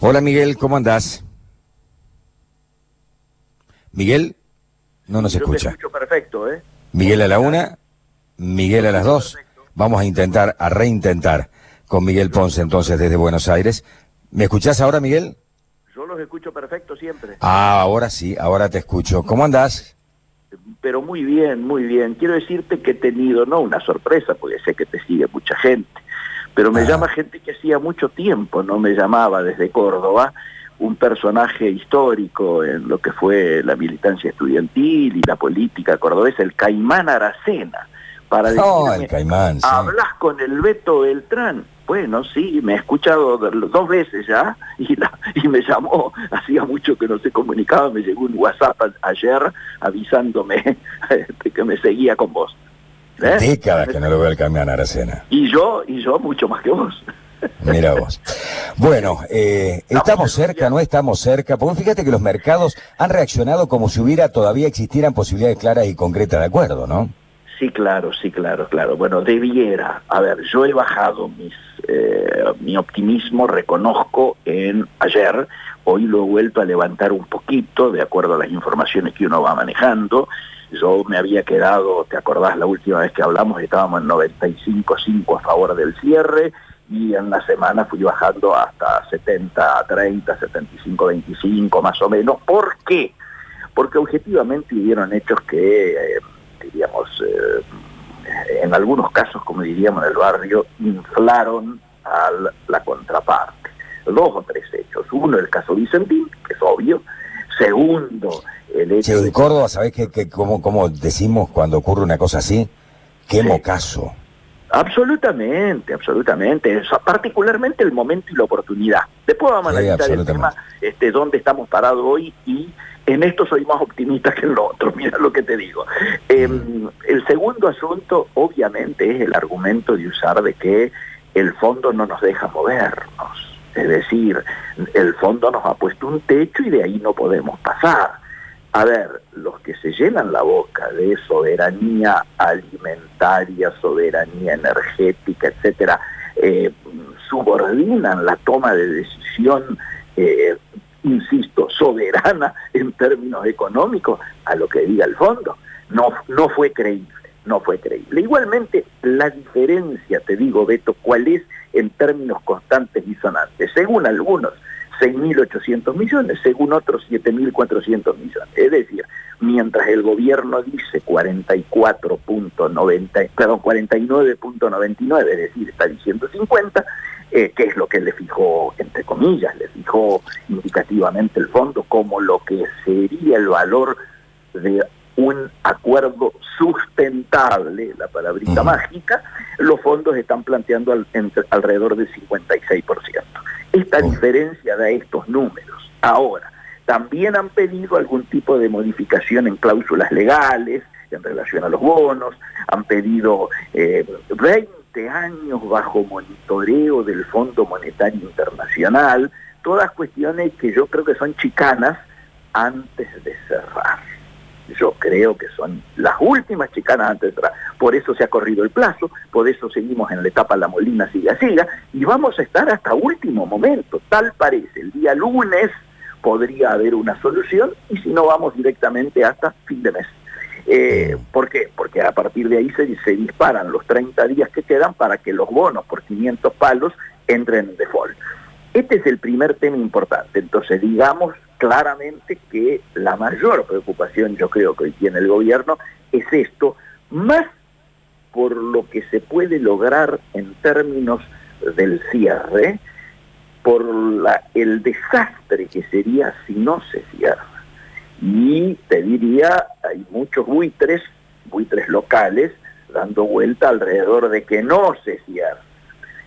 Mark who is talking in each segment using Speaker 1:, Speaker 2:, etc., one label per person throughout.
Speaker 1: Hola Miguel, ¿cómo andás? Miguel, no nos
Speaker 2: Yo te
Speaker 1: escucha.
Speaker 2: escucho perfecto, ¿eh?
Speaker 1: Miguel a la una, Miguel a las dos. Vamos a intentar, a reintentar con Miguel Ponce entonces desde Buenos Aires. ¿Me escuchás ahora, Miguel?
Speaker 2: Yo los escucho perfecto siempre.
Speaker 1: Ah, ahora sí, ahora te escucho. ¿Cómo andás?
Speaker 2: Pero muy bien, muy bien. Quiero decirte que he tenido, no una sorpresa, porque sé que te sigue mucha gente, pero me
Speaker 1: Ah.
Speaker 2: llama gente que hacía mucho tiempo no me llamaba desde Córdoba, un personaje histórico en lo que fue la militancia estudiantil y la política cordobesa, el Caimán Aracena, para
Speaker 1: Oh,
Speaker 2: decirme,
Speaker 1: el caimán, sí.
Speaker 2: ¿Hablas con el Beto Beltrán? Bueno, sí, me he escuchado dos veces ya y, la, y me llamó, hacía mucho que no se comunicaba, me llegó un WhatsApp ayer avisándome este, que me seguía con vos. ¿Eh?
Speaker 1: Décadas que no lo veo el caimán Aracena.
Speaker 2: Y yo, y yo mucho más que vos.
Speaker 1: Mira vos. Bueno, eh, estamos cerca, no estamos cerca, porque fíjate que los mercados han reaccionado como si hubiera todavía existieran posibilidades claras y concretas de acuerdo, ¿no?
Speaker 2: Sí, claro, sí, claro, claro. Bueno, debiera. A ver, yo he bajado mis, eh, mi optimismo, reconozco, en ayer. Hoy lo he vuelto a levantar un poquito, de acuerdo a las informaciones que uno va manejando. Yo me había quedado, ¿te acordás la última vez que hablamos? Estábamos en 95.5 a favor del cierre y en la semana fui bajando hasta 70 30, 75 25 más o menos. ¿Por qué? Porque objetivamente hubieron hechos que... eh, diríamos, eh, en algunos casos, como diríamos en el barrio, inflaron a la contraparte. Dos o tres hechos. Uno, el caso Vicentín, que es obvio. Segundo, el hecho
Speaker 1: Che,
Speaker 2: de
Speaker 1: Córdoba, ¿sabés qué, qué- cómo, cómo decimos cuando ocurre una cosa así? Qué
Speaker 2: Sí.
Speaker 1: mocazo.
Speaker 2: Absolutamente, absolutamente. Eso, particularmente el momento y la oportunidad. Después vamos a
Speaker 1: Sí,
Speaker 2: analizar el tema, este, dónde estamos parados hoy y en esto soy más optimista que en lo otro, mira lo que te digo. Eh, el segundo asunto, obviamente, es el argumento de usar de que el fondo no nos deja movernos. Es decir, el fondo nos ha puesto un techo y de ahí no podemos pasar. A ver, los que se llenan la boca de soberanía alimentaria, soberanía energética, etcétera, eh, subordinan la toma de decisión, eh, insisto, soberana en términos económicos a lo que diga el fondo. No, no fue creíble, no fue creíble. Igualmente, la diferencia, te digo, Beto, ¿cuál es en términos constantes y sonantes? Según algunos, 6.800 millones, según otros 7.400 millones. Es decir, mientras el gobierno dice 44.90, perdón, 49.99, es decir, está diciendo 50, eh, que es lo que le fijó, entre comillas, le fijó indicativamente el fondo como lo que sería el valor de un acuerdo sustentable, la palabrita mágica, los fondos están planteando al- entre- alrededor del 56%. Esta diferencia da estos números. Ahora, también han pedido algún tipo de modificación en cláusulas legales en relación a los bonos, han pedido eh, 20 años bajo monitoreo del Fondo Monetario Internacional, todas cuestiones que yo creo que son chicanas antes de cerrar. Yo creo que son las últimas chicanas antes de cerrar. Por eso se ha corrido el plazo, por eso seguimos en la etapa La Molina siga siga, y vamos a estar hasta último momento. Tal parece, el día lunes podría haber una solución, y si no vamos directamente hasta fin de mes. Eh, ¿Por qué? Porque a partir de ahí se, se disparan los 30 días que quedan para que los bonos por 500 palos entren en default. Este es el primer tema importante. Entonces, digamos claramente que la mayor preocupación, yo creo que hoy tiene el gobierno, es esto, más por lo que se puede lograr en términos del cierre, por el desastre que sería si no se cierra. Y te diría, hay muchos buitres, buitres locales, dando vuelta alrededor de que no se cierra.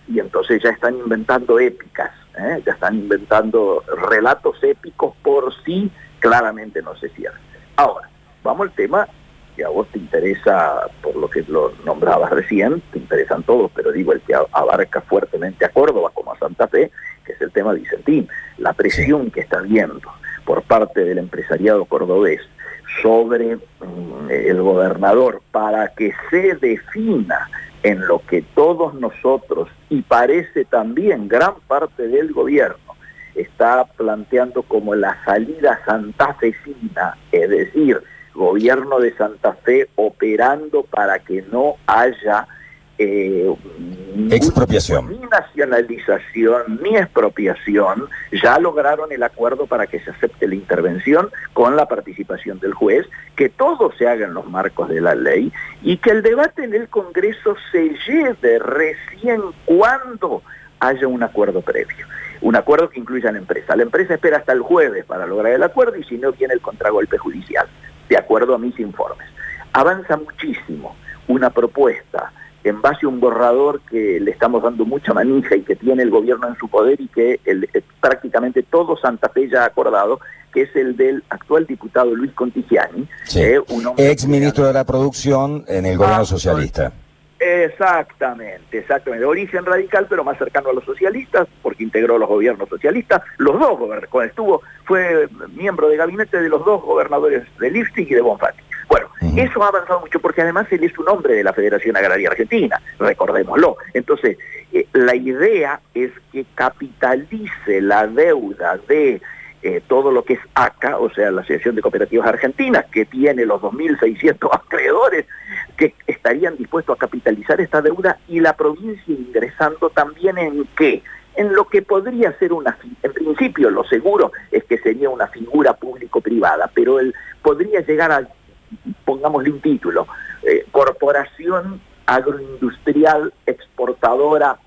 Speaker 2: Y entonces ya están inventando épicas, ¿eh? ya están inventando relatos épicos por si claramente no se cierra. Ahora, vamos al tema que a vos te interesa, por lo que lo nombrabas recién, te interesan todos, pero digo el que abarca fuertemente a Córdoba como a Santa Fe, que es el tema Vicentín, la presión que está habiendo por parte del empresariado cordobés sobre mm, el gobernador para que se defina en lo que todos nosotros, y parece también gran parte del gobierno, está planteando como la salida santafesina, es decir, gobierno de Santa Fe operando para que no haya
Speaker 1: eh, expropiación.
Speaker 2: Ni nacionalización ni expropiación, ya lograron el acuerdo para que se acepte la intervención con la participación del juez, que todo se haga en los marcos de la ley y que el debate en el Congreso se lleve recién cuando haya un acuerdo previo. Un acuerdo que incluya a la empresa. La empresa espera hasta el jueves para lograr el acuerdo y si no viene el contragolpe judicial, de acuerdo a mis informes. Avanza muchísimo una propuesta en base a un borrador que le estamos dando mucha manija y que tiene el gobierno en su poder y que el, eh, prácticamente todo Santa Fe ya ha acordado, que es el del actual diputado Luis Contigiani,
Speaker 1: eh, ex ministro de la producción en el gobierno socialista.
Speaker 2: Exactamente, exactamente. De origen radical, pero más cercano a los socialistas, porque integró los gobiernos socialistas. Los dos cuando estuvo, fue miembro de gabinete de los dos gobernadores de Lipstick y de Bonfatti. Eso ha avanzado mucho porque además él es un hombre de la Federación Agraria Argentina, recordémoslo. Entonces, eh, la idea es que capitalice la deuda de eh, todo lo que es ACA, o sea, la Asociación de Cooperativas Argentinas, que tiene los 2.600 acreedores que estarían dispuestos a capitalizar esta deuda y la provincia ingresando también en qué? En lo que podría ser una, en principio lo seguro es que sería una figura público-privada, pero él podría llegar a pongámosle un título, eh, Corporación Agroindustrial Exportadora,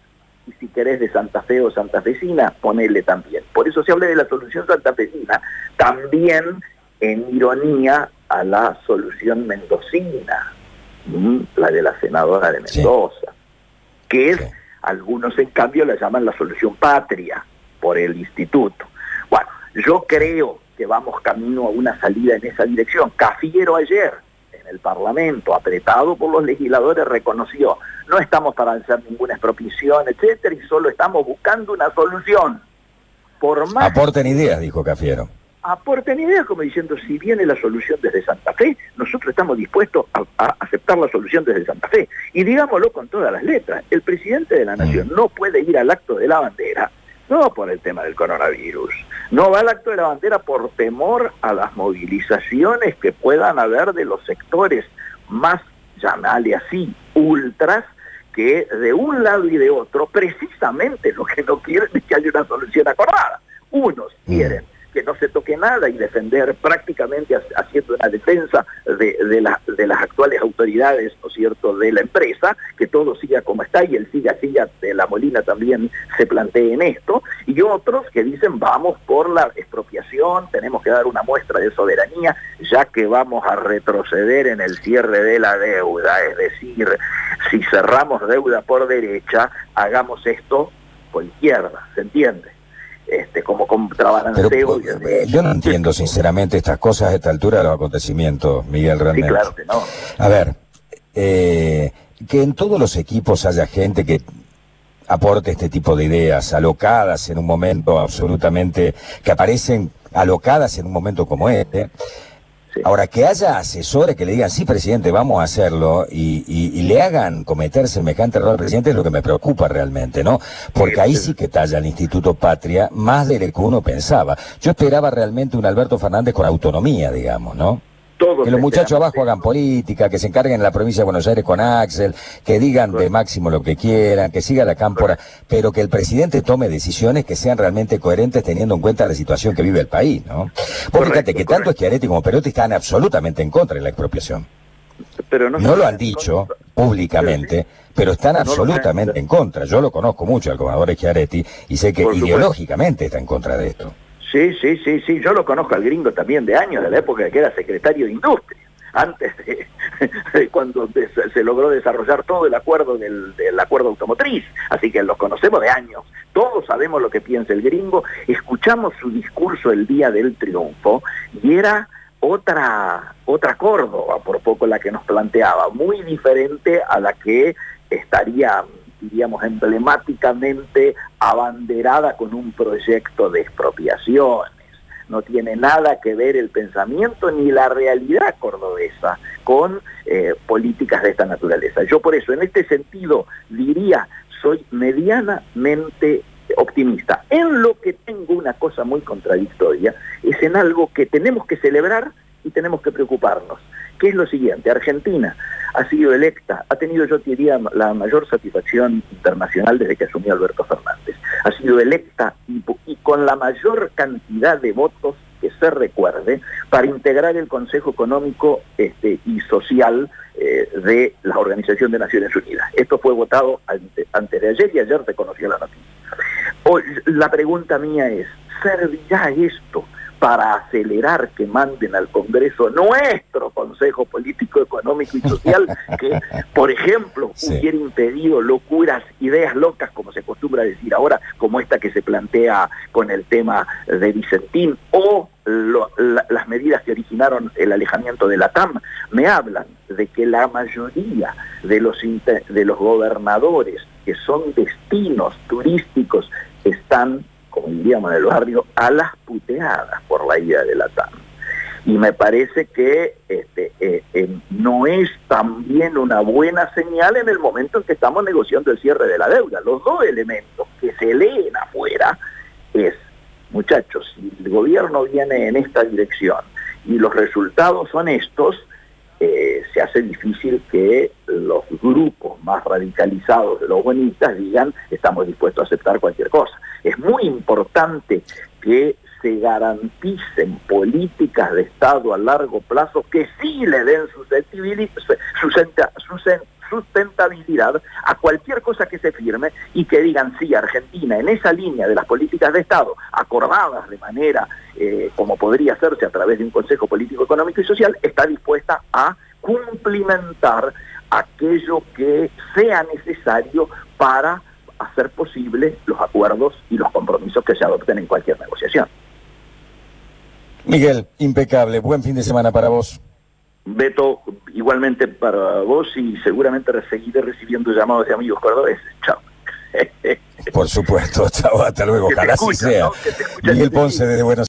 Speaker 2: y si querés de Santa Fe o Santa Fecina, ponele también. Por eso se habla de la solución santafesina, también en ironía a la solución mendocina, la de la senadora de Mendoza, que es, algunos en cambio la llaman la solución patria por el instituto. Bueno, yo creo que vamos camino a una salida en esa dirección. Cafiero ayer el Parlamento, apretado por los legisladores, reconoció, no estamos para hacer ninguna expropiación, etcétera, y solo estamos buscando una solución.
Speaker 1: Por más Aporten ideas, dijo Cafiero.
Speaker 2: Aporten ideas como diciendo, si viene la solución desde Santa Fe, nosotros estamos dispuestos a, aceptar la solución desde Santa Fe. Y digámoslo con todas las letras, el presidente de la Nación mm. no puede ir al acto de la bandera no por el tema del coronavirus. No va al acto de la bandera por temor a las movilizaciones que puedan haber de los sectores más, llamale así, ultras, que de un lado y de otro, precisamente lo que no quieren es que haya una solución acordada. Unos mm. quieren que no se toque nada y defender prácticamente haciendo una defensa de, de, las actuales autoridades, ¿no es cierto?, de la empresa, que todo siga como está y el siga, siga de la Molina también se plantee en esto, y otros que dicen vamos por la expropiación, tenemos que dar una muestra de soberanía, ya que vamos a retroceder en el cierre de la deuda, es decir, si cerramos deuda por derecha, hagamos esto por izquierda, ¿se entiende? Este, como contrabalanceo.
Speaker 1: Eh, yo no entiendo sinceramente estas cosas a esta altura de los acontecimientos, Miguel, realmente.
Speaker 2: Sí, claro que no.
Speaker 1: A ver, eh, que en todos los equipos haya gente que aporte este tipo de ideas alocadas en un momento absolutamente, que aparecen alocadas en un momento como este, Ahora, que haya asesores que le digan, sí, presidente, vamos a hacerlo, y, le hagan cometer semejante error al presidente es lo que me preocupa realmente, ¿no? Porque ahí sí que talla el Instituto Patria más de lo que uno pensaba. Yo esperaba realmente un Alberto Fernández con autonomía, digamos, ¿no? Que los muchachos abajo hagan política, que se encarguen en la provincia de Buenos Aires con Axel, que digan de máximo lo que quieran, que siga la cámpora, pero que el presidente tome decisiones que sean realmente coherentes teniendo en cuenta la situación que vive el país, ¿no? Porque fíjate que tanto Schiaretti como Perotti están absolutamente en contra de la expropiación. Pero no, lo han dicho públicamente, pero están absolutamente en contra. Yo lo conozco mucho al gobernador Schiaretti y sé que ideológicamente está en contra de esto.
Speaker 2: Sí, sí, sí, sí, yo lo conozco al gringo también de años, de la época que era secretario de Industria, antes de, cuando se logró desarrollar todo el acuerdo del, acuerdo automotriz, así que los conocemos de años, todos sabemos lo que piensa el gringo, escuchamos su discurso el día del triunfo y era otra, otra Córdoba, por poco la que nos planteaba, muy diferente a la que estaría diríamos, emblemáticamente abanderada con un proyecto de expropiaciones. No tiene nada que ver el pensamiento ni la realidad cordobesa con eh, políticas de esta naturaleza. Yo por eso, en este sentido, diría, soy medianamente optimista. En lo que tengo una cosa muy contradictoria es en algo que tenemos que celebrar y tenemos que preocuparnos, que es lo siguiente, Argentina ha sido electa, ha tenido yo diría la mayor satisfacción internacional desde que asumió Alberto Fernández, ha sido electa y, con la mayor cantidad de votos que se recuerde para integrar el Consejo Económico este, y Social eh, de la Organización de Naciones Unidas. Esto fue votado antes de ayer y ayer se conoció la noticia. Hoy, la pregunta mía es, ¿servirá esto para acelerar que manden al Congreso nuestro Consejo Político, Económico y Social, que, por ejemplo, hubiera impedido locuras, ideas locas, como se acostumbra a decir ahora, como esta que se plantea con el tema de Vicentín, o las medidas que originaron el alejamiento de la TAM, me hablan de que la mayoría de los, de los gobernadores que son destinos turísticos están como diríamos en el barrio, a las puteadas por la idea de la TAM. Y me parece que este, eh, eh, no es también una buena señal en el momento en que estamos negociando el cierre de la deuda. Los dos elementos que se leen afuera es, muchachos, si el gobierno viene en esta dirección y los resultados son estos, eh, se hace difícil que los grupos más radicalizados los buenistas digan estamos dispuestos a aceptar cualquier cosa. Es muy importante que se garanticen políticas de Estado a largo plazo que sí le den sustentabilidad a cualquier cosa que se firme y que digan, sí, Argentina en esa línea de las políticas de Estado acordadas de manera eh, como podría hacerse a través de un Consejo Político, Económico y Social, está dispuesta a cumplimentar aquello que sea necesario para hacer posible los acuerdos y los compromisos que se adopten en cualquier negociación.
Speaker 1: Miguel, impecable. Buen fin de semana para vos.
Speaker 2: Beto, igualmente para vos y seguramente seguiré recibiendo llamados de amigos cordobeses. Chao.
Speaker 1: Por supuesto, chao, hasta luego. Ojalá así sea. Miguel Ponce desde Buenos